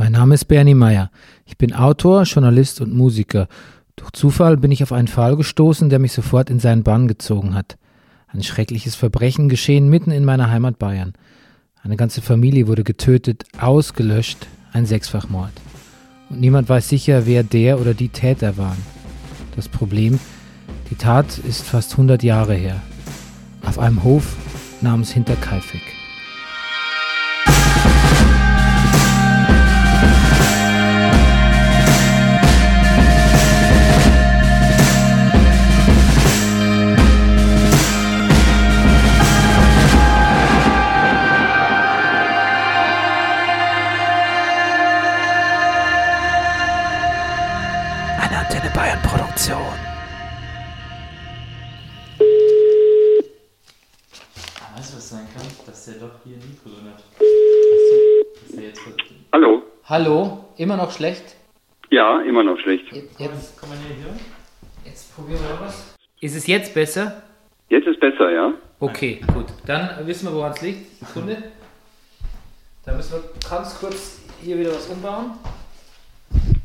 Mein Name ist Bernie Meyer. Ich bin Autor, Journalist und Musiker. Durch Zufall bin ich auf einen Fall gestoßen, der mich sofort in seinen Bann gezogen hat. Ein schreckliches Verbrechen geschehen mitten in meiner Heimat Bayern. Eine ganze Familie wurde getötet, ausgelöscht, ein Sechsfachmord. Und niemand weiß sicher, wer der oder die Täter waren. Das Problem, die Tat ist fast 100 Jahre her. Auf einem Hof namens Hinterkaifeck. Doch hier drin hat. Jetzt Hallo? Hallo? Immer noch schlecht? Ja, immer noch schlecht. Jetzt, jetzt, kann man hier hören? Jetzt probieren wir was. Ist es jetzt besser? Jetzt ist besser, ja. Okay, gut. Dann wissen wir, woran es liegt. Sekunde. Dann müssen wir ganz kurz hier wieder was umbauen.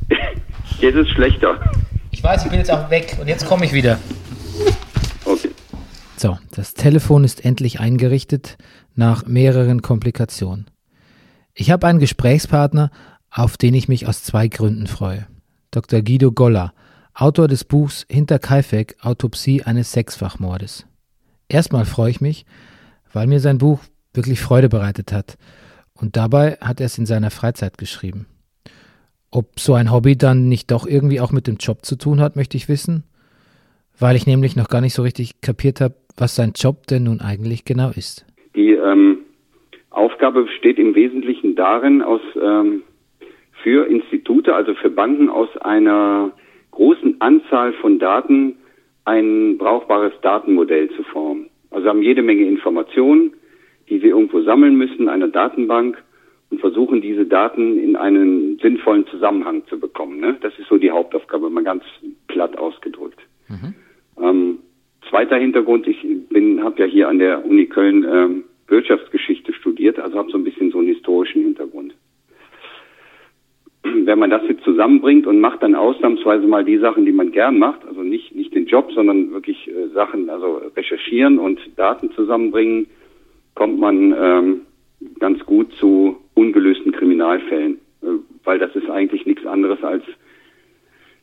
Jetzt ist schlechter. Ich weiß, ich bin jetzt auch weg und jetzt komme ich wieder. Okay. So, das Telefon ist endlich eingerichtet nach mehreren Komplikationen. Ich habe einen Gesprächspartner, auf den ich mich aus zwei Gründen freue. Dr. Guido Goller, Autor des Buchs Hinter Kaifek, Autopsie eines Sechsfachmordes. Erstmal freue ich mich, weil mir sein Buch wirklich Freude bereitet hat. Und dabei hat er es in seiner Freizeit geschrieben. Ob so ein Hobby dann nicht doch irgendwie auch mit dem Job zu tun hat, möchte ich wissen. Weil ich nämlich noch gar nicht so richtig kapiert habe, was sein Job denn nun eigentlich genau ist. Die ähm, Aufgabe besteht im Wesentlichen darin, aus ähm, für Institute, also für Banken, aus einer großen Anzahl von Daten ein brauchbares Datenmodell zu formen. Also haben jede Menge Informationen, die sie irgendwo sammeln müssen, eine Datenbank und versuchen, diese Daten in einen sinnvollen Zusammenhang zu bekommen. Ne? Das ist so die Hauptaufgabe, mal ganz platt ausgedrückt. Mhm. Ähm, zweiter Hintergrund, ich bin, habe ja hier an der Uni Köln ähm, Wirtschaftsgeschichte studiert, also habe so ein bisschen so einen historischen Hintergrund. Wenn man das jetzt zusammenbringt und macht dann ausnahmsweise mal die Sachen, die man gern macht, also nicht, nicht den Job, sondern wirklich äh, Sachen, also recherchieren und Daten zusammenbringen, kommt man ähm, ganz gut zu ungelösten Kriminalfällen, äh, weil das ist eigentlich nichts anderes als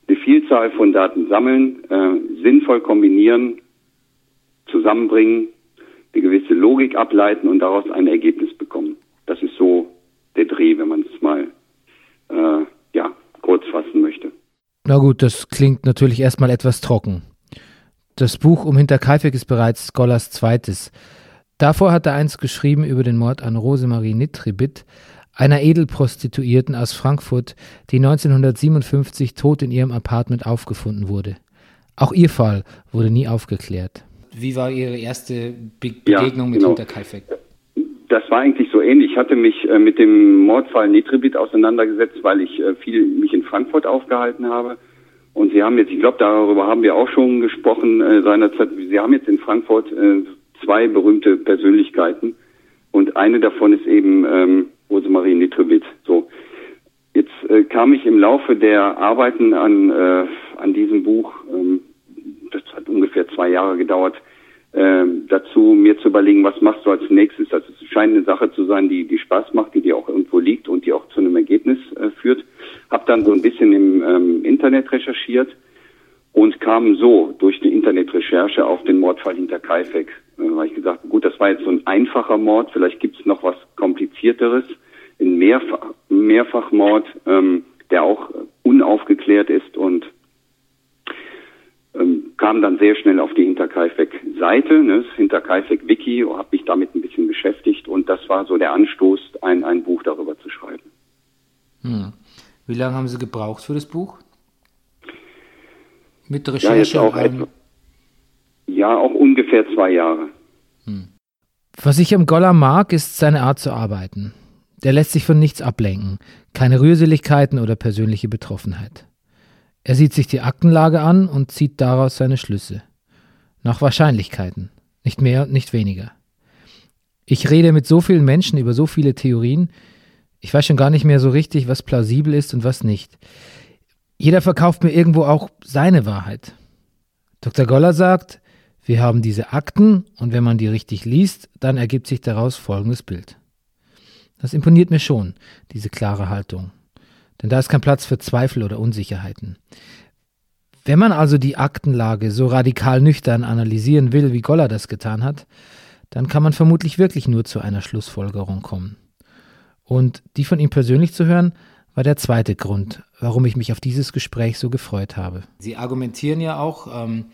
eine Vielzahl von Daten sammeln, äh, sinnvoll kombinieren, zusammenbringen, eine gewisse Logik ableiten und daraus ein Ergebnis bekommen. Das ist so der Dreh, wenn man es mal äh, ja, kurz fassen möchte. Na gut, das klingt natürlich erstmal etwas trocken. Das Buch um Hinterkaifeck ist bereits Scholars zweites. Davor hat er eins geschrieben über den Mord an Rosemarie Nitribit, einer Edelprostituierten aus Frankfurt, die 1957 tot in ihrem Apartment aufgefunden wurde. Auch ihr Fall wurde nie aufgeklärt. Wie war Ihre erste Be Begegnung ja, genau. mit Hinterkaifeck? Das war eigentlich so ähnlich. Ich hatte mich äh, mit dem Mordfall Nitribit auseinandergesetzt, weil ich äh, viel mich in Frankfurt aufgehalten habe. Und Sie haben jetzt, ich glaube, darüber haben wir auch schon gesprochen äh, seinerzeit. Sie haben jetzt in Frankfurt äh, zwei berühmte Persönlichkeiten und eine davon ist eben ähm, Rosemarie Nitribit. So, jetzt äh, kam ich im Laufe der Arbeiten an äh, an diesem Buch, ähm, das hat ungefähr zwei Jahre gedauert, äh, dazu mir zu überlegen, was machst du als nächstes. Also es scheint eine Sache zu sein, die die Spaß macht, die dir auch irgendwo liegt und die auch zu einem Ergebnis äh, führt. Hab dann so ein bisschen im ähm, Internet recherchiert und kam so durch die Internetrecherche auf den Mordfall hinter Kaifek. Da habe ich gesagt, gut, das war jetzt so ein einfacher Mord, vielleicht gibt es noch was komplizierteres, ein Mehrfach, Mehrfachmord, ähm, der auch unaufgeklärt ist und ähm, kam dann sehr schnell auf die Hinterkaifeck-Seite, ne, das Hinterkaifeck-Wiki, habe mich damit ein bisschen beschäftigt und das war so der Anstoß, ein, ein Buch darüber zu schreiben. Hm. Wie lange haben Sie gebraucht für das Buch? Mit Recherche? Ja, auch etwa, ja, auch ungefähr zwei Jahre. Hm. Was ich am Goller mag, ist seine Art zu arbeiten. Der lässt sich von nichts ablenken, keine Rührseligkeiten oder persönliche Betroffenheit. Er sieht sich die Aktenlage an und zieht daraus seine Schlüsse. Nach Wahrscheinlichkeiten, nicht mehr und nicht weniger. Ich rede mit so vielen Menschen über so viele Theorien, Ich weiß schon gar nicht mehr so richtig, was plausibel ist und was nicht. Jeder verkauft mir irgendwo auch seine Wahrheit. Dr. Goller sagt, wir haben diese Akten und wenn man die richtig liest, dann ergibt sich daraus folgendes Bild. Das imponiert mir schon, diese klare Haltung. Denn da ist kein Platz für Zweifel oder Unsicherheiten. Wenn man also die Aktenlage so radikal nüchtern analysieren will, wie Goller das getan hat, dann kann man vermutlich wirklich nur zu einer Schlussfolgerung kommen. Und die von ihm persönlich zu hören, war der zweite Grund, warum ich mich auf dieses Gespräch so gefreut habe. Sie argumentieren ja auch, ähm,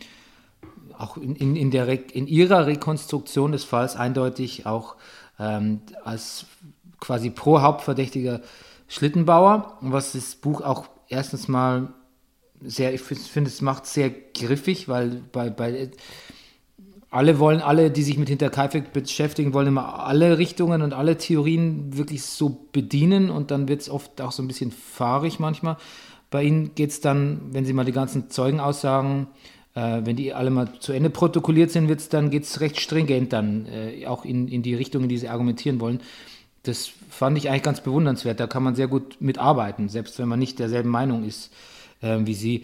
auch in, in, in, der in Ihrer Rekonstruktion des Falls eindeutig auch ähm, als quasi pro Hauptverdächtiger Schlittenbauer, was das Buch auch erstens mal sehr, ich finde, es macht sehr griffig, weil bei, bei alle wollen, alle, die sich mit Hinterkaifeck beschäftigen, wollen immer alle Richtungen und alle Theorien wirklich so bedienen und dann wird es oft auch so ein bisschen fahrig manchmal. Bei Ihnen geht es dann, wenn Sie mal die ganzen Zeugenaussagen, äh, wenn die alle mal zu Ende protokolliert sind, wird's dann geht es recht stringent dann äh, auch in, in die Richtung, in die Sie argumentieren wollen. Das fand ich eigentlich ganz bewundernswert. Da kann man sehr gut mitarbeiten, selbst wenn man nicht derselben Meinung ist äh, wie Sie.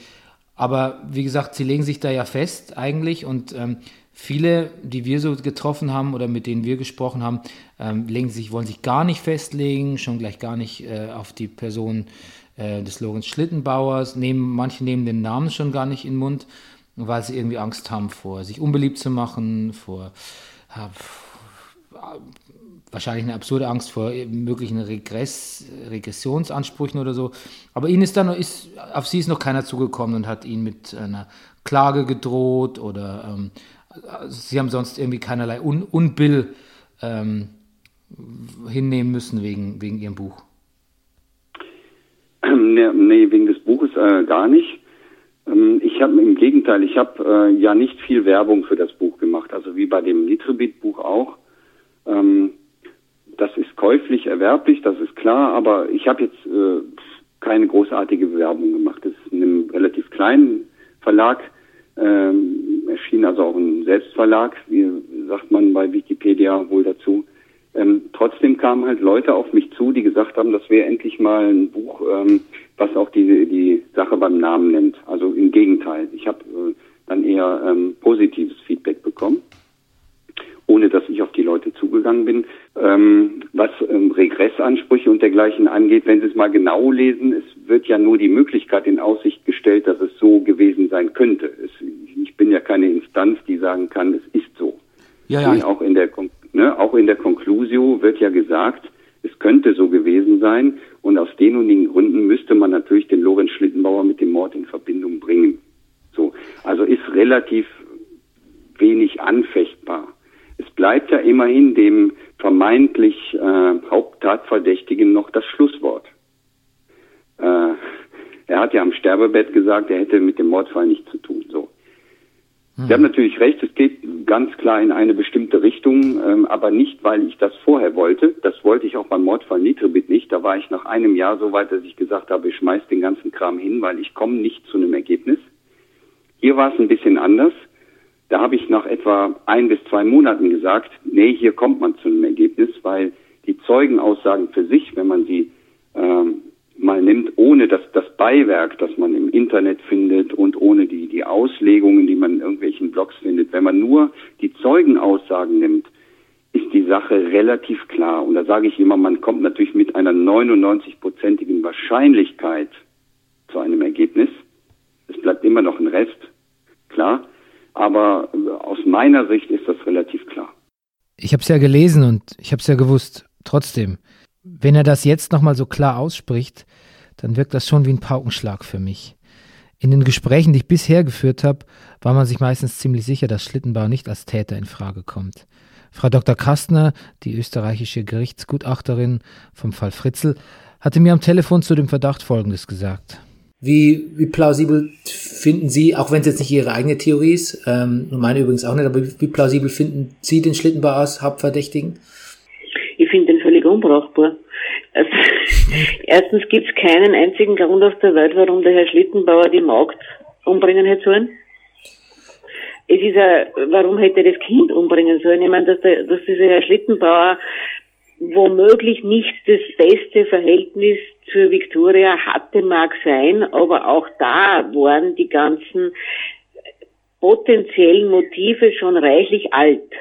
Aber wie gesagt, Sie legen sich da ja fest eigentlich und ähm, Viele, die wir so getroffen haben oder mit denen wir gesprochen haben, ähm, legen sich, wollen sich gar nicht festlegen, schon gleich gar nicht äh, auf die Person äh, des Lorenz Schlittenbauers. Nehmen, manche nehmen den Namen schon gar nicht in den Mund, weil sie irgendwie Angst haben vor, sich unbeliebt zu machen, vor äh, wahrscheinlich eine absurde Angst vor möglichen Regress, Regressionsansprüchen oder so. Aber ihnen ist dann ist, auf sie ist noch keiner zugekommen und hat ihnen mit einer Klage gedroht oder ähm, sie haben sonst irgendwie keinerlei Un Unbill ähm, hinnehmen müssen wegen, wegen ihrem Buch. Nee, nee wegen des Buches äh, gar nicht. Ähm, ich habe im Gegenteil, ich habe äh, ja nicht viel Werbung für das Buch gemacht, also wie bei dem Nitribit-Buch auch. Ähm, das ist käuflich erwerblich, das ist klar, aber ich habe jetzt äh, keine großartige Werbung gemacht. Das ist in einem relativ kleinen Verlag ähm, erschien also auch ein Selbstverlag, wie sagt man bei Wikipedia wohl dazu. Ähm, trotzdem kamen halt Leute auf mich zu, die gesagt haben, das wäre endlich mal ein Buch, ähm, was auch die, die Sache beim Namen nennt. Also im Gegenteil. Ich habe äh, dann eher ähm, positives Feedback bekommen ohne dass ich auf die Leute zugegangen bin. Ähm, was ähm, Regressansprüche und dergleichen angeht, wenn Sie es mal genau lesen, es wird ja nur die Möglichkeit in Aussicht gestellt, dass es so gewesen sein könnte. Es, ich bin ja keine Instanz, die sagen kann, es ist so. Ja, ja. auch in der ne, auch in der Conclusio wird ja gesagt, es könnte so gewesen sein und aus den und den Gründen müsste man natürlich den Lorenz Schlittenbauer mit dem Mord in Verbindung bringen. So, also ist relativ wenig anfechtbar. Bleibt ja immerhin dem vermeintlich äh, Haupttatverdächtigen noch das Schlusswort. Äh, er hat ja am Sterbebett gesagt, er hätte mit dem Mordfall nichts zu tun. So. Hm. Sie haben natürlich recht, es geht ganz klar in eine bestimmte Richtung, ähm, aber nicht, weil ich das vorher wollte. Das wollte ich auch beim Mordfall Nitribit nicht. Da war ich nach einem Jahr so weit, dass ich gesagt habe, ich schmeiß den ganzen Kram hin, weil ich komme nicht zu einem Ergebnis. Hier war es ein bisschen anders. Da habe ich nach etwa ein bis zwei Monaten gesagt, nee, hier kommt man zu einem Ergebnis, weil die Zeugenaussagen für sich, wenn man sie ähm, mal nimmt, ohne das, das Beiwerk, das man im Internet findet und ohne die, die Auslegungen, die man in irgendwelchen Blogs findet, wenn man nur die Zeugenaussagen nimmt, ist die Sache relativ klar. Und da sage ich immer, man kommt natürlich mit einer 99-prozentigen Wahrscheinlichkeit zu einem Ergebnis. Es bleibt immer noch ein Rest, klar. Aber aus meiner Sicht ist das relativ klar. Ich habe es ja gelesen und ich habe es ja gewusst. Trotzdem, wenn er das jetzt nochmal so klar ausspricht, dann wirkt das schon wie ein Paukenschlag für mich. In den Gesprächen, die ich bisher geführt habe, war man sich meistens ziemlich sicher, dass Schlittenbauer nicht als Täter in Frage kommt. Frau Dr. Kastner, die österreichische Gerichtsgutachterin vom Fall Fritzl, hatte mir am Telefon zu dem Verdacht Folgendes gesagt. Wie, wie plausibel finden Sie, auch wenn es jetzt nicht Ihre eigene Theorie ist, ähm, meine übrigens auch nicht, aber wie plausibel finden Sie den Schlittenbauer als Hauptverdächtigen? Ich finde den völlig unbrauchbar. Also, erstens gibt es keinen einzigen Grund auf der Welt, warum der Herr Schlittenbauer die Magd umbringen hätte sollen. Es ist ja, warum hätte er das Kind umbringen sollen? Ich meine, dass, der, dass dieser Herr Schlittenbauer womöglich nicht das beste Verhältnis zur Victoria hatte, mag sein, aber auch da waren die ganzen potenziellen Motive schon reichlich alt.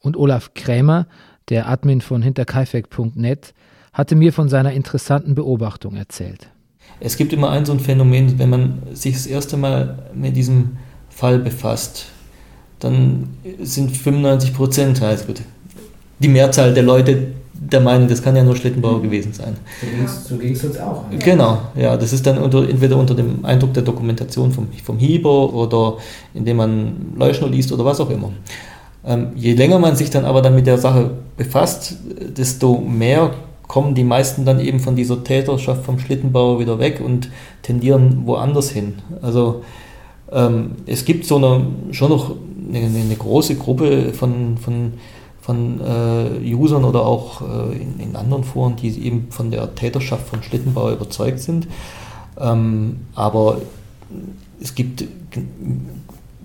Und Olaf Krämer, der Admin von hinterkaifeck.net, hatte mir von seiner interessanten Beobachtung erzählt. Es gibt immer ein so ein Phänomen, wenn man sich das erste Mal mit diesem Fall befasst, dann sind 95 Prozent, also die Mehrzahl der Leute der Meinung, das kann ja nur Schlittenbauer mhm. gewesen sein. So ging es uns auch. Ja. Genau, ja, das ist dann unter, entweder unter dem Eindruck der Dokumentation vom, vom Hieber oder indem man Leuschner liest oder was auch immer. Ähm, je länger man sich dann aber dann mit der Sache befasst, desto mehr kommen die meisten dann eben von dieser Täterschaft vom Schlittenbauer wieder weg und tendieren woanders hin. Also ähm, es gibt so eine, schon noch eine, eine große Gruppe von, von, von äh, Usern oder auch äh, in, in, anderen Foren, die eben von der Täterschaft von Schlittenbauer überzeugt sind. Ähm, aber es gibt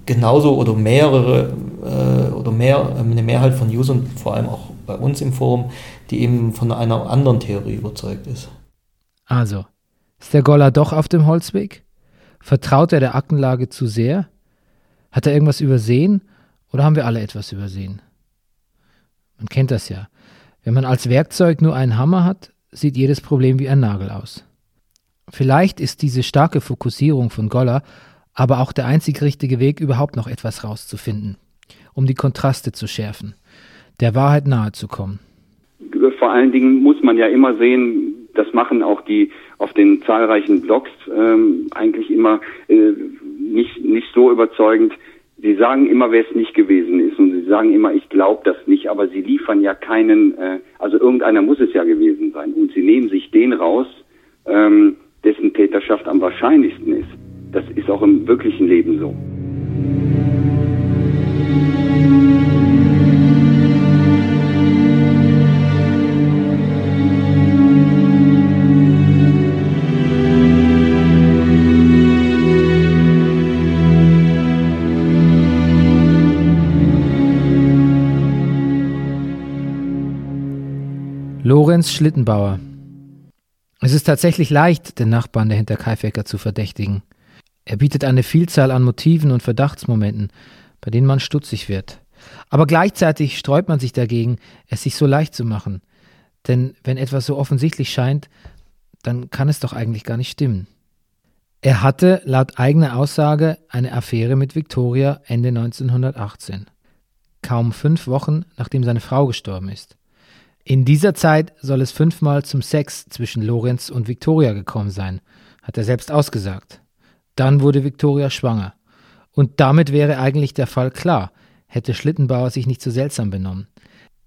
genauso oder mehrere äh, oder mehr, eine Mehrheit von Usern, vor allem auch bei uns im Forum, die eben von einer anderen Theorie überzeugt ist. Also, ist der Goller doch auf dem Holzweg? Vertraut er der Aktenlage zu sehr? Hat er irgendwas übersehen oder haben wir alle etwas übersehen? Man kennt das ja. Wenn man als Werkzeug nur einen Hammer hat, sieht jedes Problem wie ein Nagel aus. Vielleicht ist diese starke Fokussierung von Goller aber auch der einzig richtige Weg, überhaupt noch etwas rauszufinden, um die Kontraste zu schärfen, der Wahrheit nahe zu kommen. Vor allen Dingen muss man ja immer sehen, das machen auch die auf den zahlreichen Blogs ähm, eigentlich immer äh, nicht, nicht so überzeugend. Sie sagen immer, wer es nicht gewesen ist und sie sagen immer, ich glaube das nicht, aber sie liefern ja keinen, äh, also irgendeiner muss es ja gewesen sein und sie nehmen sich den raus, ähm, dessen Täterschaft am wahrscheinlichsten ist. Das ist auch im wirklichen Leben so. Lorenz Schlittenbauer. Es ist tatsächlich leicht, den Nachbarn der Hinterkaifecker zu verdächtigen. Er bietet eine Vielzahl an Motiven und Verdachtsmomenten, bei denen man stutzig wird. Aber gleichzeitig sträubt man sich dagegen, es sich so leicht zu machen. Denn wenn etwas so offensichtlich scheint, dann kann es doch eigentlich gar nicht stimmen. Er hatte laut eigener Aussage eine Affäre mit Victoria Ende 1918, kaum fünf Wochen nachdem seine Frau gestorben ist. In dieser Zeit soll es fünfmal zum Sex zwischen Lorenz und Victoria gekommen sein, hat er selbst ausgesagt. Dann wurde Victoria schwanger. Und damit wäre eigentlich der Fall klar, hätte Schlittenbauer sich nicht so seltsam benommen.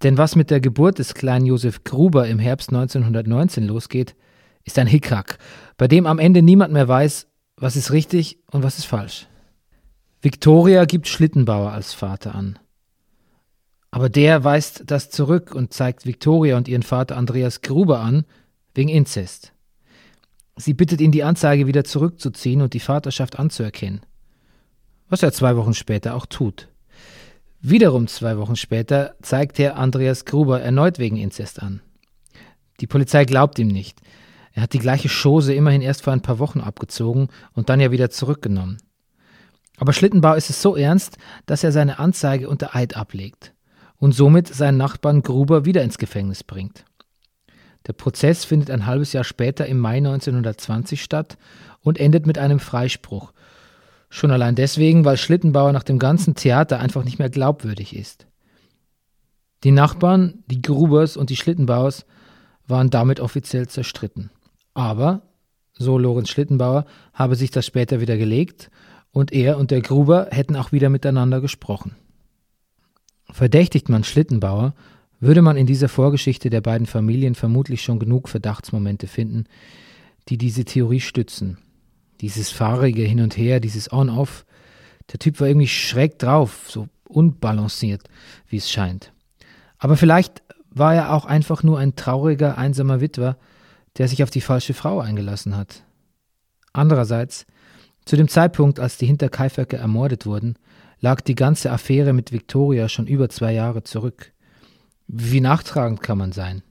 Denn was mit der Geburt des kleinen Josef Gruber im Herbst 1919 losgeht, ist ein Hickhack, bei dem am Ende niemand mehr weiß, was ist richtig und was ist falsch. Victoria gibt Schlittenbauer als Vater an. Aber der weist das zurück und zeigt Victoria und ihren Vater Andreas Gruber an, wegen Inzest. Sie bittet ihn, die Anzeige wieder zurückzuziehen und die Vaterschaft anzuerkennen. Was er zwei Wochen später auch tut. Wiederum zwei Wochen später zeigt er Andreas Gruber erneut wegen Inzest an. Die Polizei glaubt ihm nicht. Er hat die gleiche Chose immerhin erst vor ein paar Wochen abgezogen und dann ja wieder zurückgenommen. Aber Schlittenbau ist es so ernst, dass er seine Anzeige unter Eid ablegt und somit seinen Nachbarn Gruber wieder ins Gefängnis bringt. Der Prozess findet ein halbes Jahr später im Mai 1920 statt und endet mit einem Freispruch. Schon allein deswegen, weil Schlittenbauer nach dem ganzen Theater einfach nicht mehr glaubwürdig ist. Die Nachbarn, die Grubers und die Schlittenbauers, waren damit offiziell zerstritten. Aber, so Lorenz Schlittenbauer, habe sich das später wieder gelegt und er und der Gruber hätten auch wieder miteinander gesprochen. Verdächtigt man Schlittenbauer, würde man in dieser Vorgeschichte der beiden Familien vermutlich schon genug Verdachtsmomente finden, die diese Theorie stützen. Dieses fahrige Hin und Her, dieses On-Off. Der Typ war irgendwie schräg drauf, so unbalanciert, wie es scheint. Aber vielleicht war er auch einfach nur ein trauriger, einsamer Witwer, der sich auf die falsche Frau eingelassen hat. Andererseits, zu dem Zeitpunkt, als die Hinterkaifecker ermordet wurden, lag die ganze Affäre mit Victoria schon über zwei Jahre zurück. Wie nachtragend kann man sein?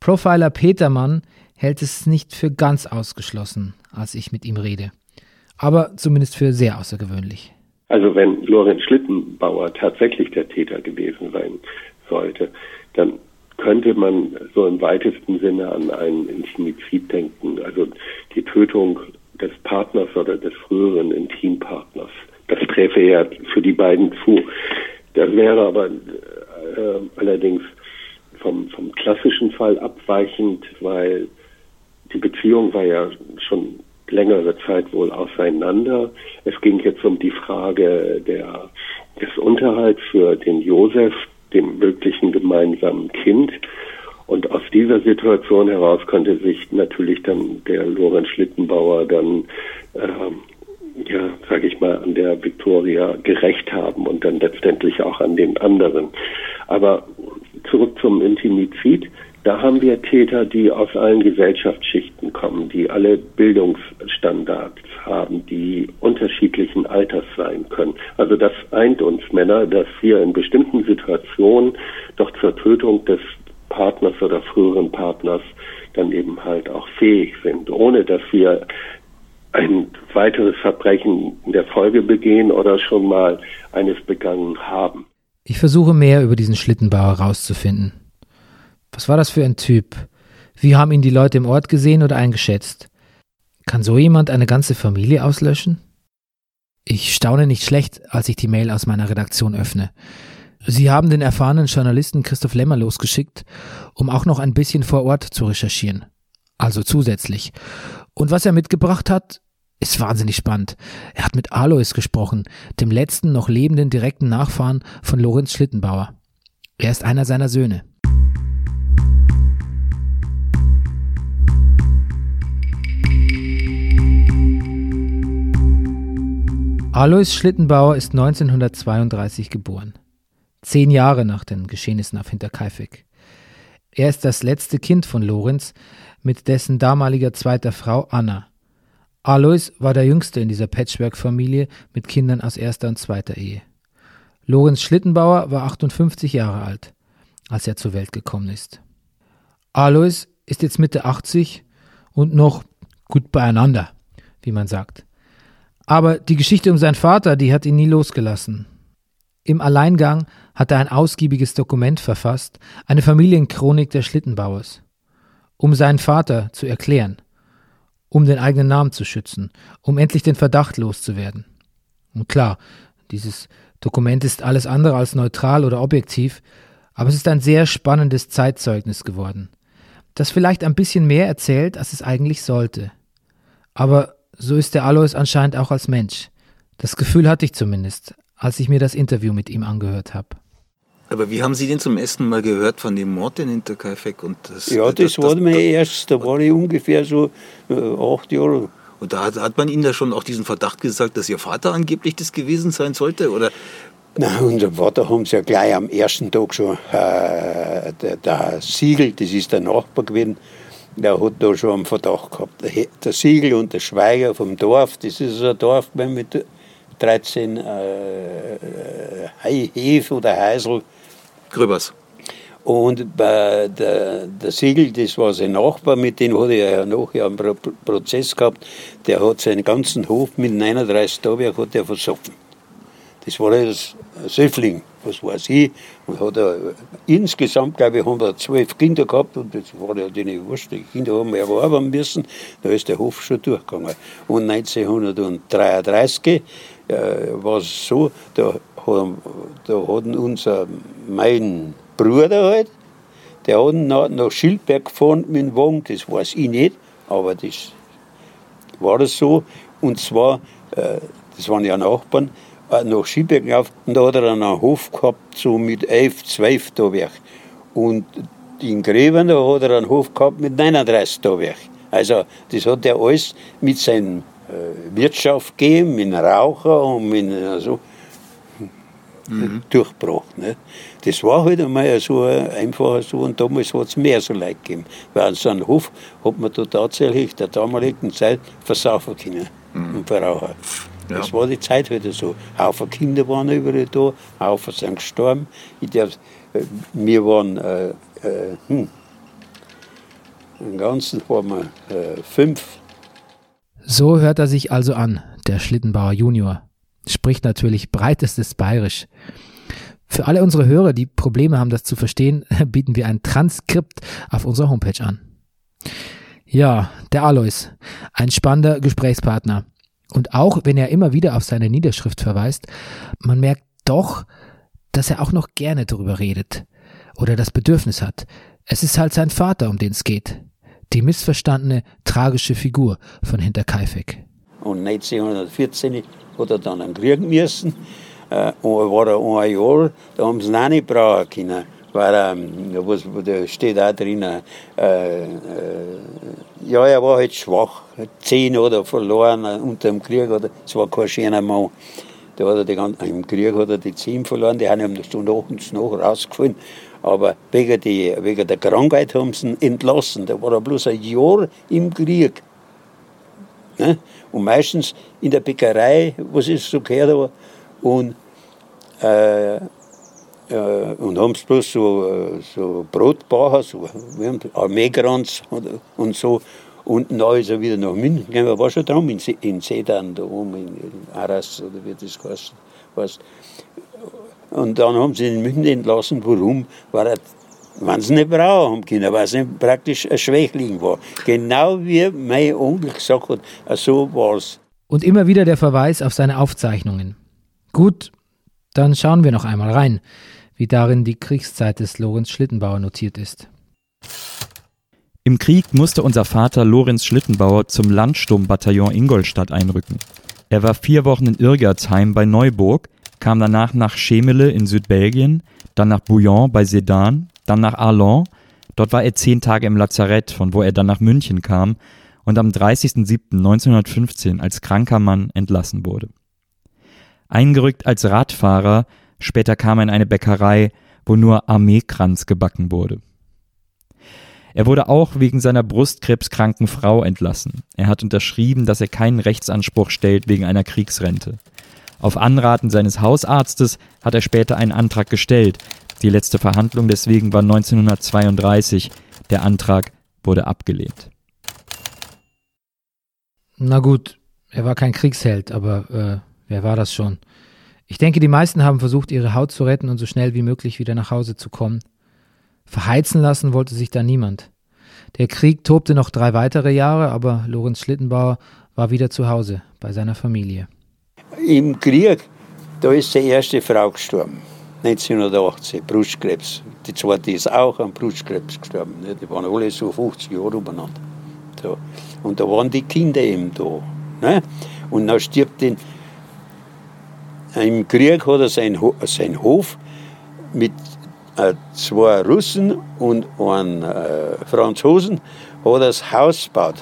Profiler Petermann hält es nicht für ganz ausgeschlossen, als ich mit ihm rede. Aber zumindest für sehr außergewöhnlich. Also wenn Lorenz Schlittenbauer tatsächlich der Täter gewesen sein sollte, dann könnte man so im weitesten Sinne an einen Intimizid denken, also die Tötung des Partners oder des früheren Intimpartners. Das träfe ja für die beiden zu. Das wäre aber äh, allerdings vom, vom klassischen Fall abweichend, weil die Beziehung war ja schon längere Zeit wohl auseinander. Es ging jetzt um die Frage der, des Unterhalts für den Josef, dem möglichen gemeinsamen Kind. Und aus dieser Situation heraus konnte sich natürlich dann der Lorenz Schlittenbauer dann, ähm, ja, sage ich mal, an der Victoria gerecht haben und dann letztendlich auch an den anderen. Aber zurück zum Intimizid. Da haben wir Täter, die aus allen Gesellschaftsschichten kommen, die alle Bildungsstandards haben, die unterschiedlichen Alters sein können. Also das eint uns Männer, dass wir in bestimmten Situationen doch zur Tötung des Partners oder früheren Partners dann eben halt auch fähig sind, ohne dass wir ein weiteres Verbrechen in der Folge begehen oder schon mal eines begangen haben. Ich versuche mehr über diesen Schlittenbauer herauszufinden. Was war das für ein Typ? Wie haben ihn die Leute im Ort gesehen oder eingeschätzt? Kann so jemand eine ganze Familie auslöschen? Ich staune nicht schlecht, als ich die Mail aus meiner Redaktion öffne. Sie haben den erfahrenen Journalisten Christoph Lemmer losgeschickt, um auch noch ein bisschen vor Ort zu recherchieren. Also zusätzlich. Und was er mitgebracht hat, ist wahnsinnig spannend. Er hat mit Alois gesprochen, dem letzten noch lebenden direkten Nachfahren von Lorenz Schlittenbauer. Er ist einer seiner Söhne. Alois Schlittenbauer ist 1932 geboren. Zehn Jahre nach den Geschehnissen auf Hinterkaifeck. Er ist das letzte Kind von Lorenz mit dessen damaliger zweiter Frau Anna. Alois war der jüngste in dieser Patchwork-Familie mit Kindern aus erster und zweiter Ehe. Lorenz Schlittenbauer war 58 Jahre alt, als er zur Welt gekommen ist. Alois ist jetzt Mitte 80 und noch gut beieinander, wie man sagt. Aber die Geschichte um seinen Vater, die hat ihn nie losgelassen. Im Alleingang hat er ein ausgiebiges Dokument verfasst, eine Familienchronik der Schlittenbauers, um seinen Vater zu erklären, um den eigenen Namen zu schützen, um endlich den Verdacht loszuwerden. Und klar, dieses Dokument ist alles andere als neutral oder objektiv, aber es ist ein sehr spannendes Zeitzeugnis geworden, das vielleicht ein bisschen mehr erzählt, als es eigentlich sollte. Aber so ist der Alois anscheinend auch als Mensch. Das Gefühl hatte ich zumindest, als ich mir das Interview mit ihm angehört habe. Aber wie haben Sie denn zum ersten Mal gehört von dem Mord in Hinterkaifeck? Und das, ja, das, das war das, mein erst, da war ich ungefähr so äh, acht Jahre. Und da hat, hat, man Ihnen da schon auch diesen Verdacht gesagt, dass Ihr Vater angeblich das gewesen sein sollte? Oder? Na, unser Vater haben sie ja gleich am ersten Tag schon, äh, der, der Siegel, das ist der Nachbar gewesen, der hat da schon einen Verdacht gehabt. Der Siegel und der Schweiger vom Dorf, das ist ein Dorf mit 13 äh, Hef oder Heisel. Gröbers. Und bei der, der Siegel, das war sein Nachbar, mit dem hatte er ja nachher einen Prozess gehabt. Der hat seinen ganzen Hof mit 39 Tagen hat er versoffen. Das war das Söffling, was weiß ich. Und hat er, insgesamt, glaube ich, haben wir zwölf Kinder gehabt und das war ja denen wurscht. Die Kinder haben ja arbeiten müssen. Da ist der Hof schon durchgegangen. Und 1933 äh, war es so, da, da hatten unser, mein Bruder halt, der hat nach, nach Schildberg gefahren mit dem Wagen, das weiß ich nicht, aber das war das so. Und zwar, äh, das waren ja Nachbarn, äh, nach Schieberg gelaufen und da hat er einen Hof gehabt, so mit 11, 12 Tauwerk. Und in Gräben, da hat er einen Hof gehabt mit 39 Tauwerk. Also das hat er alles mit seiner äh, Wirtschaft gegeben, mit Raucher und mit äh, so mhm. durchgebracht. Ne? Das war halt einmal so einfach so und damals hat es mehr so Leute gegeben. Weil an so einem Hof hat man da tatsächlich der damaligen Zeit versaufen können mhm. und verrauchen. Ja. Das war die Zeit heute so. Haufen Kinder waren überall da, Haufen sind gestorben. Ich darf, äh, wir waren, äh, äh, hm, Im Ganzen waren wir äh, fünf. So hört er sich also an, der Schlittenbauer Junior. Spricht natürlich breitestes Bayerisch. Für alle unsere Hörer, die Probleme haben, das zu verstehen, bieten wir ein Transkript auf unserer Homepage an. Ja, der Alois, ein spannender Gesprächspartner. Und auch wenn er immer wieder auf seine Niederschrift verweist, man merkt doch, dass er auch noch gerne darüber redet oder das Bedürfnis hat. Es ist halt sein Vater, um den es geht. Die missverstandene, tragische Figur von Hinterkaifeck. Und 1914 hat er dann einen Krieg müssen. Äh, und war er ein Jahr, da haben sie ihn auch nicht brauchen können. Weil, ähm, was, da steht auch drin, äh, äh, ja, er war halt schwach. Zehn oder verloren unter dem Krieg. Oder, es war kein schöner Mann. Da hat er die ganzen, Im Krieg hat er die zehn verloren, die haben ihm eine Stunde nachts noch rausgefallen. Aber wegen, die, wegen der Krankheit haben sie ihn entlassen. Da war er bloß ein Jahr im Krieg. Ne? Und meistens in der Bäckerei, was ist so gehört aber, und, äh, äh, und haben sie bloß so, so Brotbauer, so Armeekranz und, und so. Und dann ist er wieder nach München gegangen, er war schon dran in, in Sedan, da oben in, in Arras, oder wie das heißt. Und dann haben sie ihn in München entlassen. Warum? Weil er wenn sie nicht brauchen haben können, weil sie praktisch ein Schwächling war. Genau wie mein Onkel gesagt hat, so war es. Und immer wieder der Verweis auf seine Aufzeichnungen. Gut, dann schauen wir noch einmal rein, wie darin die Kriegszeit des Lorenz Schlittenbauer notiert ist. Im Krieg musste unser Vater Lorenz Schlittenbauer zum Landsturmbataillon Ingolstadt einrücken. Er war vier Wochen in Irgertsheim bei Neuburg, kam danach nach Schemele in Südbelgien, dann nach Bouillon bei Sedan, dann nach Arlon. Dort war er zehn Tage im Lazarett, von wo er dann nach München kam und am 30.07.1915 als kranker Mann entlassen wurde. Eingerückt als Radfahrer, später kam er in eine Bäckerei, wo nur Armeekranz gebacken wurde. Er wurde auch wegen seiner brustkrebskranken Frau entlassen. Er hat unterschrieben, dass er keinen Rechtsanspruch stellt wegen einer Kriegsrente. Auf Anraten seines Hausarztes hat er später einen Antrag gestellt. Die letzte Verhandlung deswegen war 1932. Der Antrag wurde abgelehnt. Na gut, er war kein Kriegsheld, aber äh, wer war das schon? Ich denke, die meisten haben versucht, ihre Haut zu retten und so schnell wie möglich wieder nach Hause zu kommen. Verheizen lassen wollte sich da niemand. Der Krieg tobte noch drei weitere Jahre, aber Lorenz Schlittenbauer war wieder zu Hause bei seiner Familie. Im Krieg, da ist die erste Frau gestorben. 1918, Brustkrebs. Die zweite ist auch an Brustkrebs gestorben. Die waren alle so 50 Jahre umeinander. So. Und da waren die Kinder eben da. Ne? Und dann stirbt den. Im Krieg hat er seinen, sein Hof mit äh, zwei Russen und einem äh, Franzosen hat das Haus gebaut.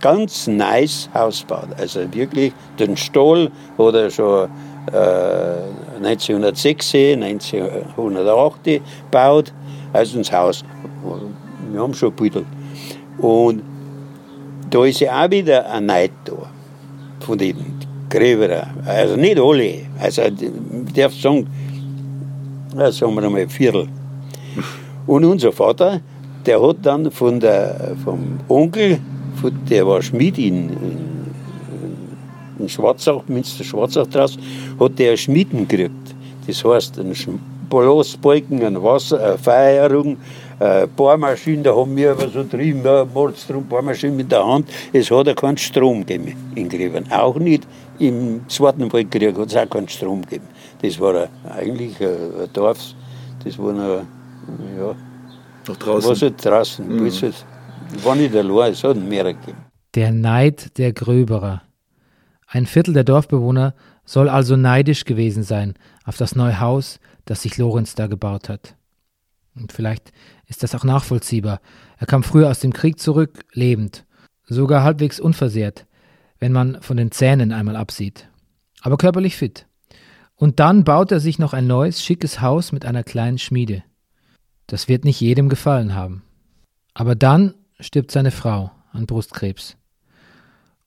Ganz nice Haus gebaut. Also wirklich den Stall hat er schon äh, 1906, 1908 gebaut. Also ins Haus. Wir haben schon ein Und da ist ja auch wieder ein Neid da. Von den Gräbern. Also nicht alle. Also ich darf sagen, sagen wir ein Viertel. Und unser Vater, der hat dann von der, vom Onkel, der war Schmied in, in, in Schwarzach, Münster Schwarzach draus, hat der Schmieden gekriegt. Das heißt, ein Ballastbalken, ein Wasser, eine Feierung, eine Bohrmaschine, da haben wir aber so drüben, ja, Mordstrom, Bohrmaschine mit der Hand. Es hat ja keinen Strom gegeben in Gräbern. Auch nicht im Zweiten Weltkrieg hat es auch keinen Strom gegeben. Das war eigentlich ein Dorf, das war noch, ja, noch draußen. Was halt draußen. Mhm. Halt, Der Neid der Gröberer. Ein Viertel der Dorfbewohner soll also neidisch gewesen sein auf das neue Haus, das sich Lorenz da gebaut hat. Und vielleicht ist das auch nachvollziehbar. Er kam früher aus dem Krieg zurück, lebend, sogar halbwegs unversehrt, wenn man von den Zähnen einmal absieht. Aber körperlich fit. Und dann baut er sich noch ein neues, schickes Haus mit einer kleinen Schmiede. Das wird nicht jedem gefallen haben. Aber dann stirbt seine Frau an Brustkrebs.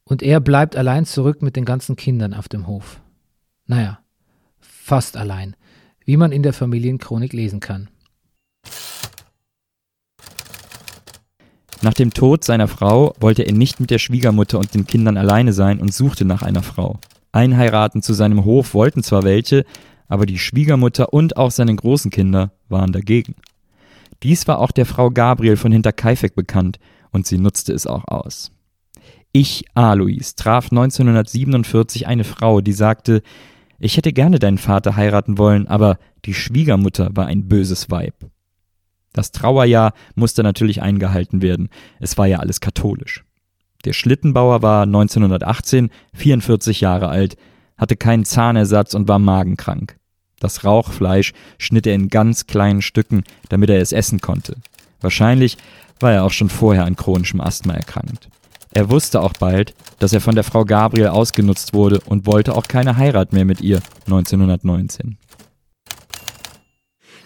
Und er bleibt allein zurück mit den ganzen Kindern auf dem Hof. Naja, fast allein, wie man in der Familienchronik lesen kann. Nach dem Tod seiner Frau wollte er nicht mit der Schwiegermutter und den Kindern alleine sein und suchte nach einer Frau. Einheiraten zu seinem Hof wollten zwar welche, aber die Schwiegermutter und auch seine großen Kinder waren dagegen. Dies war auch der Frau Gabriel von Hinterkaifeck bekannt und sie nutzte es auch aus. Ich, Alois, traf 1947 eine Frau, die sagte, ich hätte gerne deinen Vater heiraten wollen, aber die Schwiegermutter war ein böses Weib. Das Trauerjahr musste natürlich eingehalten werden, es war ja alles katholisch. Der Schlittenbauer war 1918 44 Jahre alt, hatte keinen Zahnersatz und war magenkrank. Das Rauchfleisch schnitt er in ganz kleinen Stücken, damit er es essen konnte. Wahrscheinlich war er auch schon vorher an chronischem Asthma erkrankt. Er wusste auch bald, dass er von der Frau Gabriel ausgenutzt wurde und wollte auch keine Heirat mehr mit ihr 1919.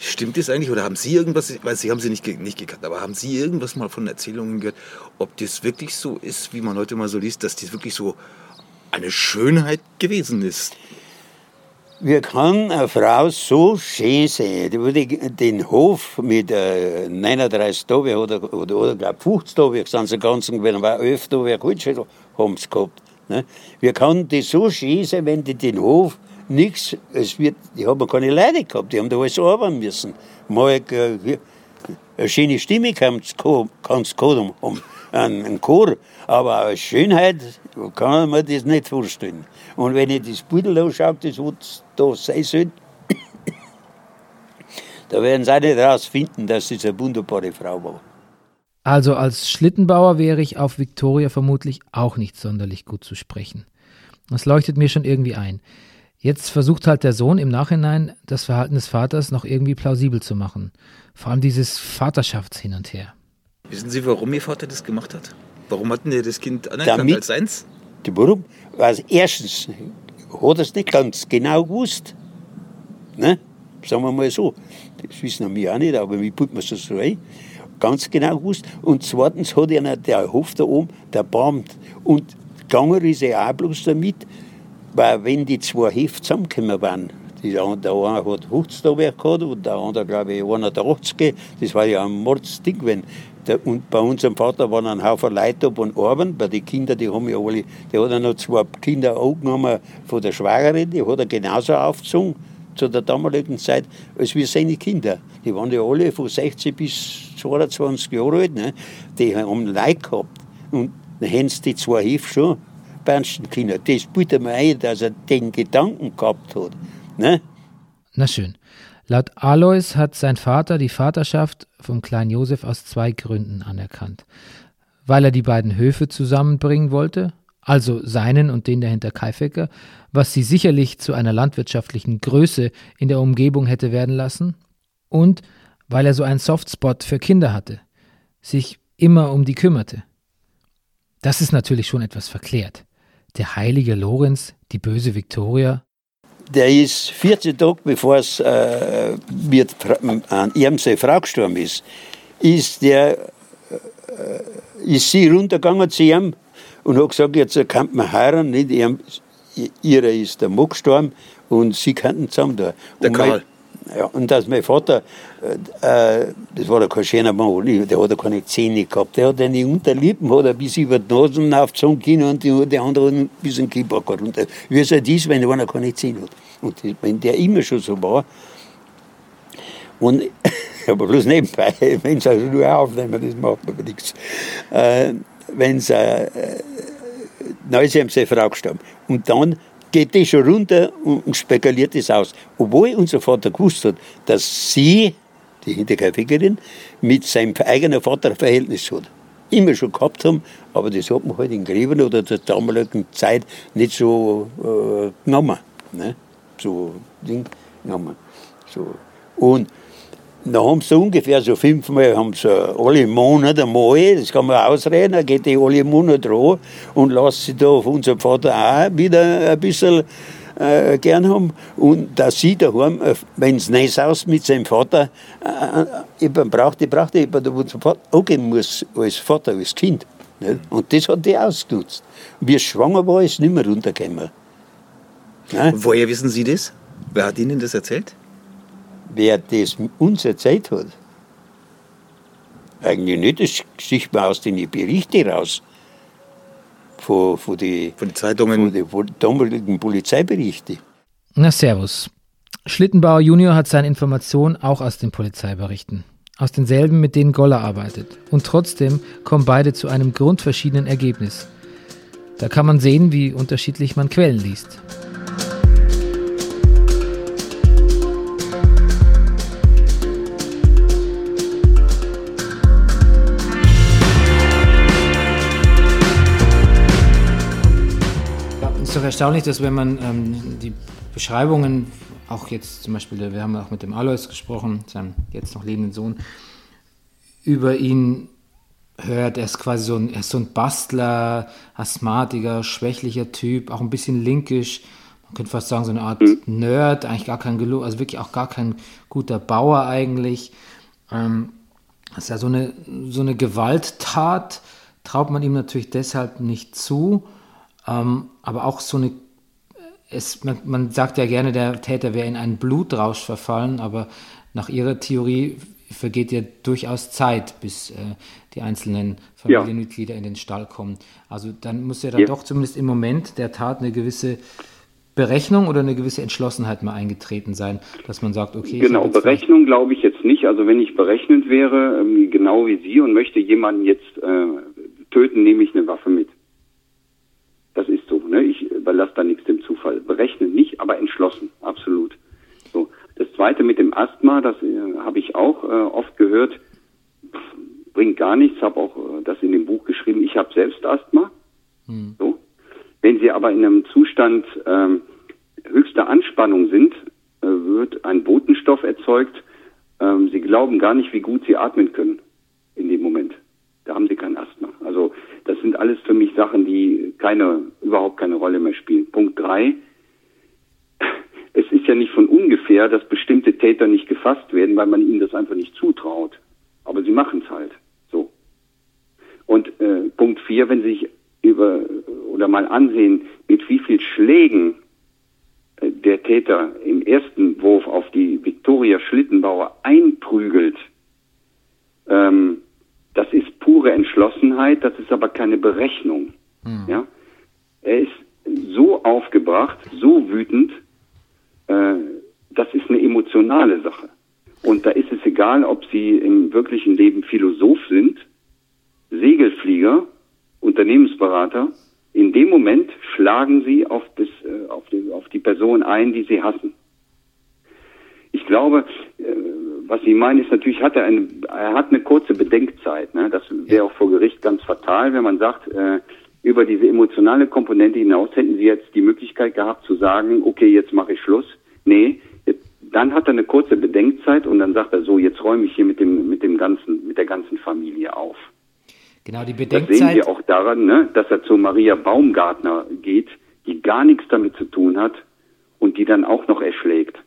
Stimmt das eigentlich oder haben Sie irgendwas, weil Sie haben sie nicht, nicht gekannt, aber haben Sie irgendwas mal von Erzählungen gehört, ob das wirklich so ist, wie man heute mal so liest, dass das wirklich so eine Schönheit gewesen ist? Wie kann eine Frau so schön sein? Den Hof mit äh, 39 Tagen oder, oder, oder glaub 50 Tagen, sind sie ganz gewesen, aber 11 Tage Holzschädel haben sie gehabt. Ne? Wie kann die so schön sein, wenn die den Hof nichts, es wird, die haben keine Leute gehabt, die haben da alles arbeiten müssen. Mal äh, eine schöne Stimme du kaum haben, einen Chor, aber eine Schönheit kann man das nicht vorstellen. Und wenn ich das Bild anschaue, das was da sein soll, da werden sie auch nicht herausfinden, dass es eine wunderbare Frau war. Also als Schlittenbauer wäre ich auf Victoria vermutlich auch nicht sonderlich gut zu sprechen. Das leuchtet mir schon irgendwie ein. Jetzt versucht halt der Sohn im Nachhinein, das Verhalten des Vaters noch irgendwie plausibel zu machen. Vor allem dieses Vaterschafts-Hin und Her. Wissen Sie, warum Ihr Vater das gemacht hat? Warum hat denn er das Kind anerkannt Damit, als seins? Warum? Also erstens hat er es nicht ganz genau gewusst. Ne? Sagen wir mal so. Das wissen wir auch nicht, aber wie put man es so rein? Ganz genau gewusst. Und zweitens hat er der Hof da oben, der Baum, und gegangen ist er auch bloß damit, weil wenn die zwei Hefte zusammengekommen waren, der eine hat 50 Tage gehabt und der andere, glaube ich, 81. Das war ja ein Mordsding. Wenn der, und bei unserem Vater waren ein Haufen Leute da und arbeiten, bei den Kindern, die haben ja alle, der hat ja noch zwei Kinder angenommen von der Schwägerin, die hat er genauso aufgezogen zu der damaligen Zeit, als wir seine Kinder. Die waren ja alle von 16 bis 22 Jahre alt, ne? die haben Leute gehabt. Und dann haben sie die zwei Hefte schon bernsten können. Das bitte mir ein, dass er den Gedanken gehabt hat. Ne? Na schön. Laut Alois hat sein Vater die Vaterschaft vom kleinen Josef aus zwei Gründen anerkannt. Weil er die beiden Höfe zusammenbringen wollte, also seinen und den der Hinterkaifecker, was sie sicherlich zu einer landwirtschaftlichen Größe in der Umgebung hätte werden lassen, und weil er so einen Softspot für Kinder hatte, sich immer um die kümmerte. Das ist natürlich schon etwas verklärt der heilige Lorenz, die böse Viktoria? Der ist 14 Tage bevor es äh, mit, an ihrem seine Frau gestorben ist, ist der äh, ist sie runtergegangen zu ihm und hat gesagt, jetzt kann man heiraten, nicht ihrem, ihre ist der Muck gestorben und sie könnten zusammen da. Der und Karl. Ja, und dass mein Vater, äh, das war kein schöner Mann, der hat keine Zähne gehabt, der hat eine Unterlippen, hat er bis über die Nase aufgezogen können und die, die andere bis in den Kiebacker runter. Wie es halt ist, wenn einer keine Zähne hat. Und wenn der immer schon so war, und, aber bloß nebenbei, wenn sie also nur aufnehmen, das macht aber nichts. Äh, wenn sie, äh, ist ihm seine Frau gestorben. Und dann geht das schon runter und spekuliert das aus. Obwohl unser Vater gewusst hat, dass sie, die Hinterkaifegerin, mit seinem eigenen Vater ein Verhältnis hat. Immer schon gehabt haben, aber das hat man halt in Gräben oder der damaligen Zeit nicht so äh, genommen. Ne? So Ding genommen. So. Und da haben sie ungefähr so fünfmal, haben sie alle Monate einmal, das kann man ausreden, dann geht die alle Monate dran und lässt sich da auf unseren Vater auch wieder ein bisschen äh, gern haben. Und dass sie daheim, äh, wenn es nicht aus mit seinem Vater, äh, braucht, die braucht eben, da wo der Vater angehen muss, als Vater, als Kind. Nicht? Und das hat die ausgenutzt. Wie es schwanger war, ist nicht mehr runtergekommen. Ne? Woher wissen Sie das? Wer hat Ihnen das erzählt? Wer das uns erzählt hat, Eigentlich nicht, das sieht man aus den Berichten raus. Von, von den Von den Zeitungen. von den damaligen Polizeiberichten. Na, Servus. Schlittenbauer Junior hat seine Informationen auch aus den Polizeiberichten. Aus denselben, mit denen Goller arbeitet. Und trotzdem kommen beide zu einem grundverschiedenen Ergebnis. Da kann man sehen, wie unterschiedlich man Quellen liest. Doch erstaunlich, dass wenn man ähm, die Beschreibungen, auch jetzt zum Beispiel, wir haben auch mit dem Alois gesprochen, seinem jetzt noch lebenden Sohn, über ihn hört, er ist quasi so ein, er ist so ein Bastler, Asthmatiker, schwächlicher Typ, auch ein bisschen linkisch, man könnte fast sagen, so eine Art Nerd, eigentlich gar kein Gelo also wirklich auch gar kein guter Bauer eigentlich. Ähm, das ist ja so eine, so eine Gewalttat, traut man ihm natürlich deshalb nicht zu, ähm, aber auch so eine es, man, man sagt ja gerne, der Täter wäre in einen Blutrausch verfallen, aber nach ihrer Theorie vergeht ja durchaus Zeit, bis äh, die einzelnen Familienmitglieder in den Stall kommen. Also dann muss ja dann Ja. doch zumindest im Moment der Tat eine gewisse Berechnung oder eine gewisse Entschlossenheit mal eingetreten sein, dass man sagt, okay, Genau, Berechnung glaube ich jetzt nicht. Also wenn ich berechnend wäre, ähm, genau wie Sie, und möchte jemanden jetzt äh, töten, nehme ich eine Waffe mit. Das ist so. Ne? Ich überlasse da nichts dem Zufall. Berechnen nicht, aber entschlossen, absolut. So. Das Zweite mit dem Asthma, das äh, habe ich auch äh, oft gehört, pff, bringt gar nichts. Habe auch äh, das in dem Buch geschrieben. Ich habe selbst Asthma. So. Wenn Sie aber in einem Zustand ähm, höchster Anspannung sind, äh, wird ein Botenstoff erzeugt. Ähm, Sie glauben gar nicht, wie gut Sie atmen können in dem Moment. Da haben Sie kein Asthma. Also das sind alles für mich Sachen, die keine, überhaupt keine Rolle mehr spielen. Punkt drei. Es ist ja nicht von ungefähr, dass bestimmte Täter nicht gefasst werden, weil man ihnen das einfach nicht zutraut. Aber sie machen es halt. So. Und äh, Punkt vier, wenn Sie sich über oder mal ansehen, mit wie viel Schlägen äh, der Täter im ersten Wurf auf die Viktoria Schlittenbauer einprügelt, ähm, das ist pure Entschlossenheit, das ist aber keine Berechnung. Ja? Er ist so aufgebracht, so wütend, äh, das ist eine emotionale Sache. Und da ist es egal, ob Sie im wirklichen Leben Philosoph sind, Segelflieger, Unternehmensberater. In dem Moment schlagen Sie auf, das, äh, auf, die, auf die Person ein, die Sie hassen. Ich glaube, äh, was Sie meinen, ist natürlich, hat er, eine, er hat eine kurze Bedenkzeit. Ne? Das wäre auch vor Gericht ganz fatal, wenn man sagt, äh, über diese emotionale Komponente hinaus hätten Sie jetzt die Möglichkeit gehabt zu sagen, okay, jetzt mache ich Schluss. Nee, jetzt, dann hat er eine kurze Bedenkzeit und dann sagt er so, jetzt räume ich hier mit dem, mit dem ganzen, mit der ganzen Familie auf. Genau, die Das sehen Bedenkzeit. wir auch daran, ne, dass er zu Maria Baumgartner geht, die gar nichts damit zu tun hat und die dann auch noch erschlägt.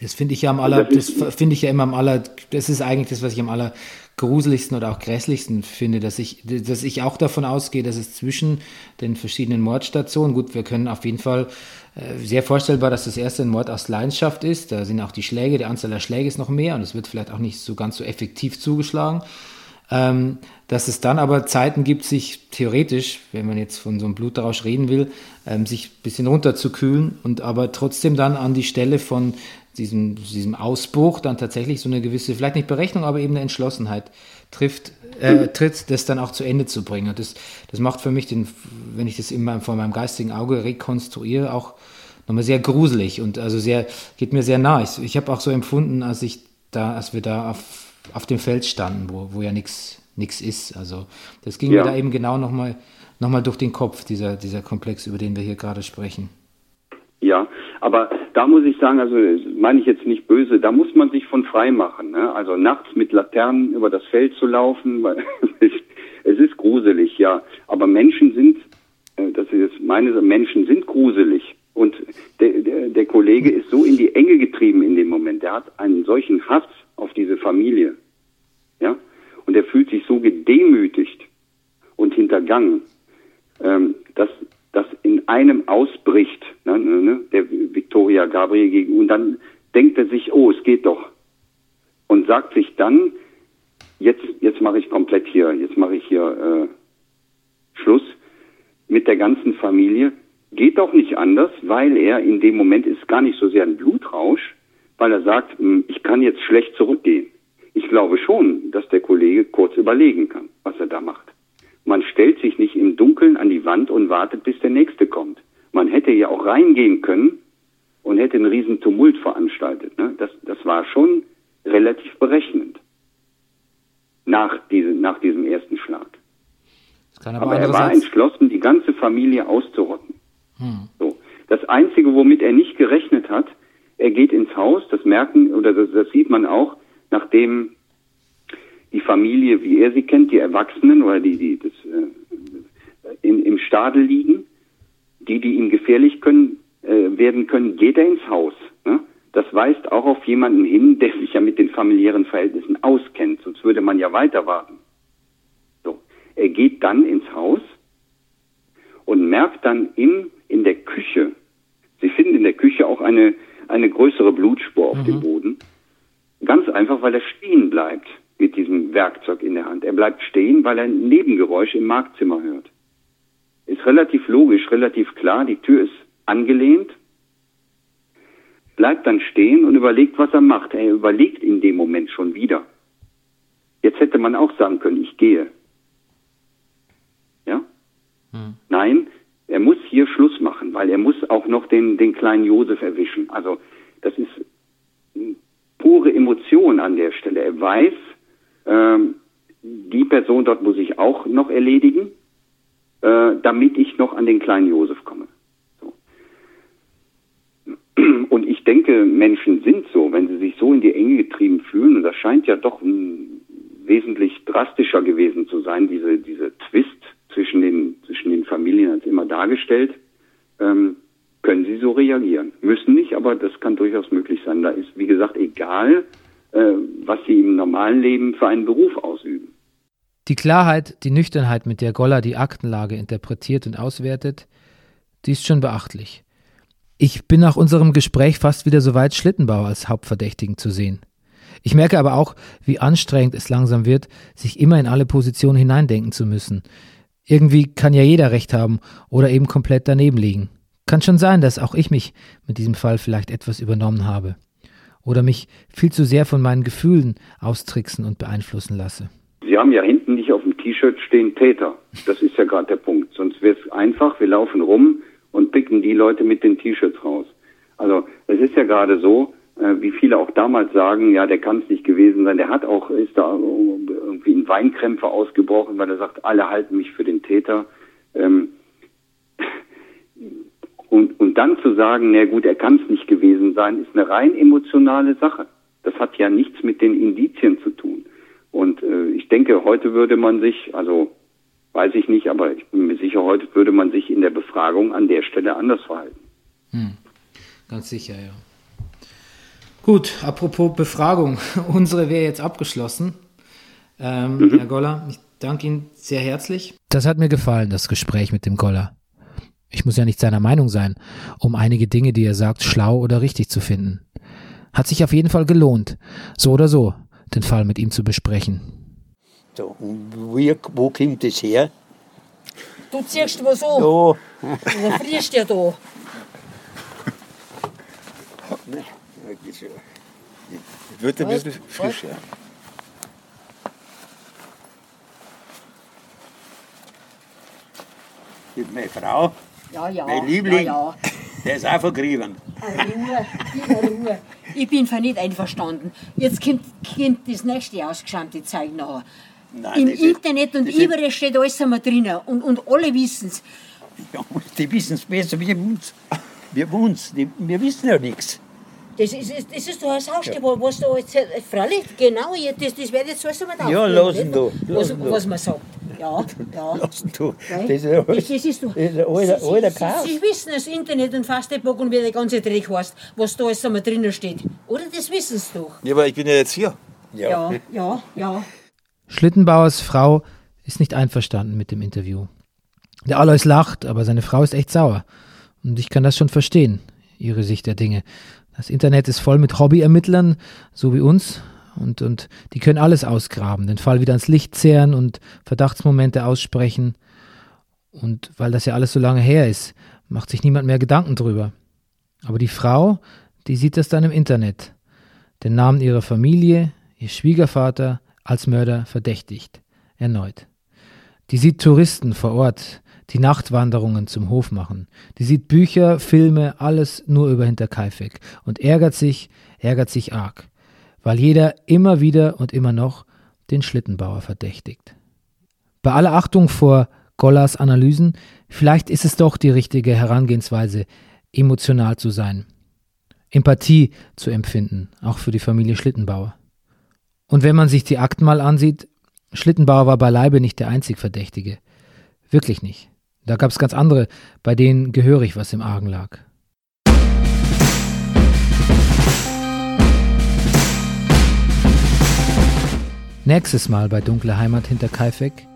Das finde ich ja am aller, das finde ich ja immer am aller, das ist eigentlich das, was ich am aller gruseligsten oder auch grässlichsten finde, dass ich, dass ich auch davon ausgehe, dass es zwischen den verschiedenen Mordstationen, gut, wir können auf jeden Fall äh, sehr vorstellbar, dass das erste ein Mord aus Leidenschaft ist. Da sind auch die Schläge, die Anzahl der Schläge ist noch mehr und es wird vielleicht auch nicht so ganz so effektiv zugeschlagen. Ähm, dass es dann aber Zeiten gibt, sich theoretisch, wenn man jetzt von so einem Blutrausch reden will, ähm, sich ein bisschen runterzukühlen und aber trotzdem dann an die Stelle von diesem, diesem Ausbruch dann tatsächlich so eine gewisse, vielleicht nicht Berechnung, aber eben eine Entschlossenheit trifft, äh, tritt, das dann auch zu Ende zu bringen. Und das, das macht für mich, den, wenn ich das immer vor meinem geistigen Auge rekonstruiere, auch nochmal sehr gruselig und also sehr, geht mir sehr nah. Ich, ich habe auch so empfunden, als ich da, als wir da auf, auf dem Feld standen, wo, wo ja nichts nichts ist. Also das ging Ja. mir da eben genau nochmal noch mal durch den Kopf, dieser, dieser Komplex, über den wir hier gerade sprechen. Ja, aber da muss ich sagen, also meine ich jetzt nicht böse, da muss man sich von frei machen. Ne? Also nachts mit Laternen über das Feld zu laufen, weil es ist gruselig, ja. Aber Menschen sind, äh, das ist jetzt meine Menschen sind gruselig. Und der, der, der Kollege ist so in die Enge getrieben in dem Moment. Der hat einen solchen Hass auf diese Familie. Ja? Und er fühlt sich so gedemütigt und hintergangen, ähm, dass das in einem ausbricht, ne, ne, ne, der Victoria Gabriel gegen, und dann denkt er sich, oh, es geht doch. Und sagt sich dann, jetzt, jetzt mache ich komplett hier, jetzt mache ich hier äh, Schluss mit der ganzen Familie. Geht doch nicht anders, weil er in dem Moment ist gar nicht so sehr ein Blutrausch, weil er sagt, hm, ich kann jetzt schlecht zurückgehen. Ich glaube schon, dass der Kollege kurz überlegen kann, was er da macht. Man stellt sich nicht im Dunkeln an die Wand und wartet, bis der Nächste kommt. Man hätte ja auch reingehen können und hätte einen riesen Tumult veranstaltet. Ne? Das, das war schon relativ berechnend nach, diese, nach diesem ersten Schlag. aber Aber er war entschlossen, die ganze Familie auszurotten. Hm. So. Das Einzige, womit er nicht gerechnet hat, er geht ins Haus, das merken, oder das, das sieht man auch, nachdem die Familie, wie er sie kennt, die Erwachsenen oder die, die das, äh, in, im Stadel liegen, die, die ihm gefährlich können, äh, werden können, geht er ins Haus. Ne? Das weist auch auf jemanden hin, der sich ja mit den familiären Verhältnissen auskennt, sonst würde man ja weiter warten. So. Er geht dann ins Haus und merkt dann in, in der Küche, Sie finden in der Küche auch eine, eine größere Blutspur auf dem Boden. Ganz einfach, weil er stehen bleibt mit diesem Werkzeug in der Hand. Er bleibt stehen, weil er ein Nebengeräusch im Marktzimmer hört. Ist relativ logisch, relativ klar. Die Tür ist angelehnt. Bleibt dann stehen und überlegt, was er macht. Er überlegt in dem Moment schon wieder. Jetzt hätte man auch sagen können, ich gehe. Ja? Nein, er muss hier Schluss machen, weil er muss auch noch den, den kleinen Josef erwischen. Also das ist pure Emotion an der Stelle. Er weiß, ähm, die Person dort muss ich auch noch erledigen, äh, damit ich noch an den kleinen Josef komme. Und ich denke, Menschen sind so, wenn sie sich so in die Enge getrieben fühlen, und das scheint ja doch mm, wesentlich drastischer gewesen zu sein, diese, diese Twist zwischen den, zwischen den Familien als immer dargestellt, ähm, können sie so reagieren. Müssen nicht, aber das kann durchaus möglich sein. Da ist, wie gesagt, egal, äh, was sie im normalen Leben für einen Beruf ausüben. Die Klarheit, die Nüchternheit, mit der Goller die Aktenlage interpretiert und auswertet, die ist schon beachtlich. Ich bin nach unserem Gespräch fast wieder so weit, Schlittenbauer als Hauptverdächtigen zu sehen. Ich merke aber auch, wie anstrengend es langsam wird, sich immer in alle Positionen hineindenken zu müssen. Irgendwie kann ja jeder recht haben oder eben komplett daneben liegen. Kann schon sein, dass auch ich mich mit diesem Fall vielleicht etwas übernommen habe. Oder mich viel zu sehr von meinen Gefühlen austricksen und beeinflussen lasse. Sie haben ja hinten nicht auf dem T-Shirt stehen Täter. Das ist ja gerade der Punkt. Sonst wäre es einfach, wir laufen rum und picken die Leute mit den T-Shirts raus. Also es ist ja gerade so, äh, wie viele auch damals sagen, ja, der kann es nicht gewesen sein. Der hat auch, ist da irgendwie in Weinkrämpfe ausgebrochen, weil er sagt, alle halten mich für den Täter. Ähm, und, und dann zu sagen, na gut, er kann es nicht gewesen sein, ist eine rein emotionale Sache. Das hat ja nichts mit den Indizien zu tun. Und äh, ich denke, heute würde man sich, also weiß ich nicht, aber ich bin mir sicher, heute würde man sich in der Befragung an der Stelle anders verhalten. Hm. Ganz sicher, ja. Gut, apropos Befragung. Unsere wäre jetzt abgeschlossen. Ähm, Mhm. Herr Goller, ich danke Ihnen sehr herzlich. Das hat mir gefallen, das Gespräch mit dem Goller. Ich muss ja nicht seiner Meinung sein, um einige Dinge, die er sagt, schlau oder richtig zu finden. Hat sich auf jeden Fall gelohnt, so oder so, den Fall mit ihm zu besprechen. So, und wie, wo kommt das her? Du ziehst was an. Ja. Dann frierst du ja da. Wird ein bisschen frisch, ja. Das ist meine Frau, Ja, ja. mein Liebling, Ja, der ist auch vergrieben. ja. Ruhe, Ruhe. Ich bin für nicht einverstanden. Jetzt kommt, kommt das nächste ausgeschämte Zeug nachher. Nein, Im Internet und überall steht alles einmal drinnen. Und, und alle wissen es. Ja, die wissen es besser wie uns. Wir uns, die, wir wissen ja nichts. Das ist, das ist doch ein Hausstück, was da jetzt. Freilich, genau, ja, das, das wird jetzt alles einmal Ja, lassen da, Was, da. was man sagt. Ja, ja. Lassen du. Das ist ja Das, das ist doch. das ist ein alter, Sie- alter Sie, Chaos. Sie, Sie wissen das Internet und Fastebook und wie der ganze Dreck heißt, was da alles einmal drinnen steht. Oder das wissen Sie doch. Ja, aber ich bin ja jetzt hier. Ja, ja, ja. Schlittenbauers Frau ist nicht einverstanden mit dem Interview. Der Alois lacht, aber seine Frau ist echt sauer. Und ich kann das schon verstehen, ihre Sicht der Dinge. Das Internet ist voll mit Hobbyermittlern, so wie uns. und, und die können alles ausgraben, den Fall wieder ans Licht zehren und Verdachtsmomente aussprechen. Und weil das ja alles so lange her ist, macht sich niemand mehr Gedanken drüber. Aber die Frau, die sieht das dann im Internet. Den Namen ihrer Familie, ihr Schwiegervater als Mörder verdächtigt. Erneut. Die sieht Touristen vor Ort, die Nachtwanderungen zum Hof machen. Die sieht Bücher, Filme, alles nur über Hinterkaifeck und ärgert sich, ärgert sich arg, weil jeder immer wieder und immer noch den Schlittenbauer verdächtigt. Bei aller Achtung vor Gollas Analysen, vielleicht ist es doch die richtige Herangehensweise, emotional zu sein, Empathie zu empfinden, auch für die Familie Schlittenbauer. Und wenn man sich die Akten mal ansieht, Schlittenbauer war beileibe nicht der einzig Verdächtige. Wirklich nicht. Da gab es ganz andere, bei denen gehörig was im Argen lag. Nächstes Mal bei Dunkle Heimat hinter Kaifek.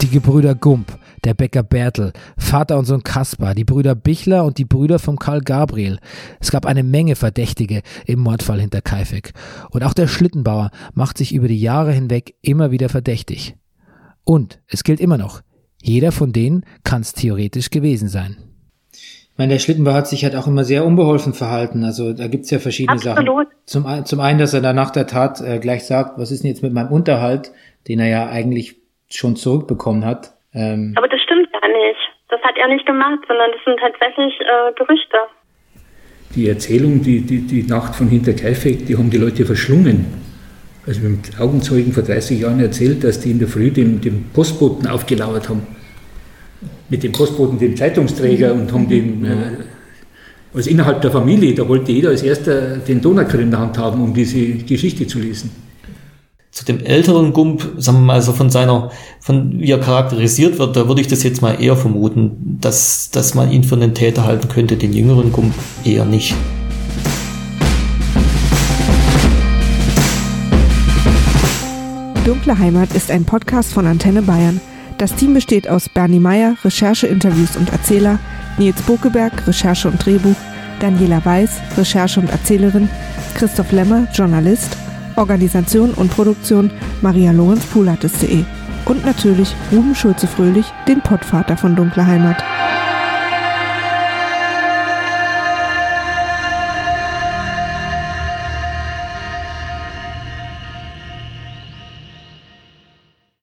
Die Gebrüder Gump, der Bäcker Bertel, Vater und Sohn Kaspar, die Brüder Bichler und die Brüder vom Karl Gabriel. Es gab eine Menge Verdächtige im Mordfall hinter Kaifek. Und auch der Schlittenbauer macht sich über die Jahre hinweg immer wieder verdächtig. Und es gilt immer noch, jeder von denen kann es theoretisch gewesen sein. Ich meine, der Schlittenbauer hat sich halt auch immer sehr unbeholfen verhalten. Also da gibt's ja verschiedene Absolut. Sachen. Zum, zum einen, dass er dann nach der Tat äh, gleich sagt, was ist denn jetzt mit meinem Unterhalt, den er ja eigentlich schon zurückbekommen hat. Ähm, Aber das stimmt ja nicht. Das hat er nicht gemacht, sondern das sind tatsächlich äh, Gerüchte. Die Erzählung, die, die, die Nacht von Hinterkaifeck, die haben die Leute verschlungen. Also haben Augenzeugen vor 30 Jahren erzählt, dass die in der Früh dem, dem Postboten aufgelauert haben. Mit dem Postboten, dem Zeitungsträger und haben den, äh, also innerhalb der Familie, da wollte jeder als erster den Donaukar in der Hand haben, um diese Geschichte zu lesen. Zu dem älteren Gump, sagen wir mal, also von seiner, von wie er charakterisiert wird, da würde ich das jetzt mal eher vermuten, dass, dass man ihn für einen Täter halten könnte, den jüngeren Gump eher nicht. Dunkle Heimat ist ein Podcast von Antenne Bayern. Das Team besteht aus Bernie Meyer, Recherche, Interviews und Erzähler, Nils Bokeberg, Recherche und Drehbuch, Daniela Weiß, Recherche und Erzählerin, Christoph Lemmer, Journalist, Organisation und Produktion Maria Lorenz Pulates.de und natürlich Ruben Schulze-Fröhlich, den Pottvater von Dunkle Heimat.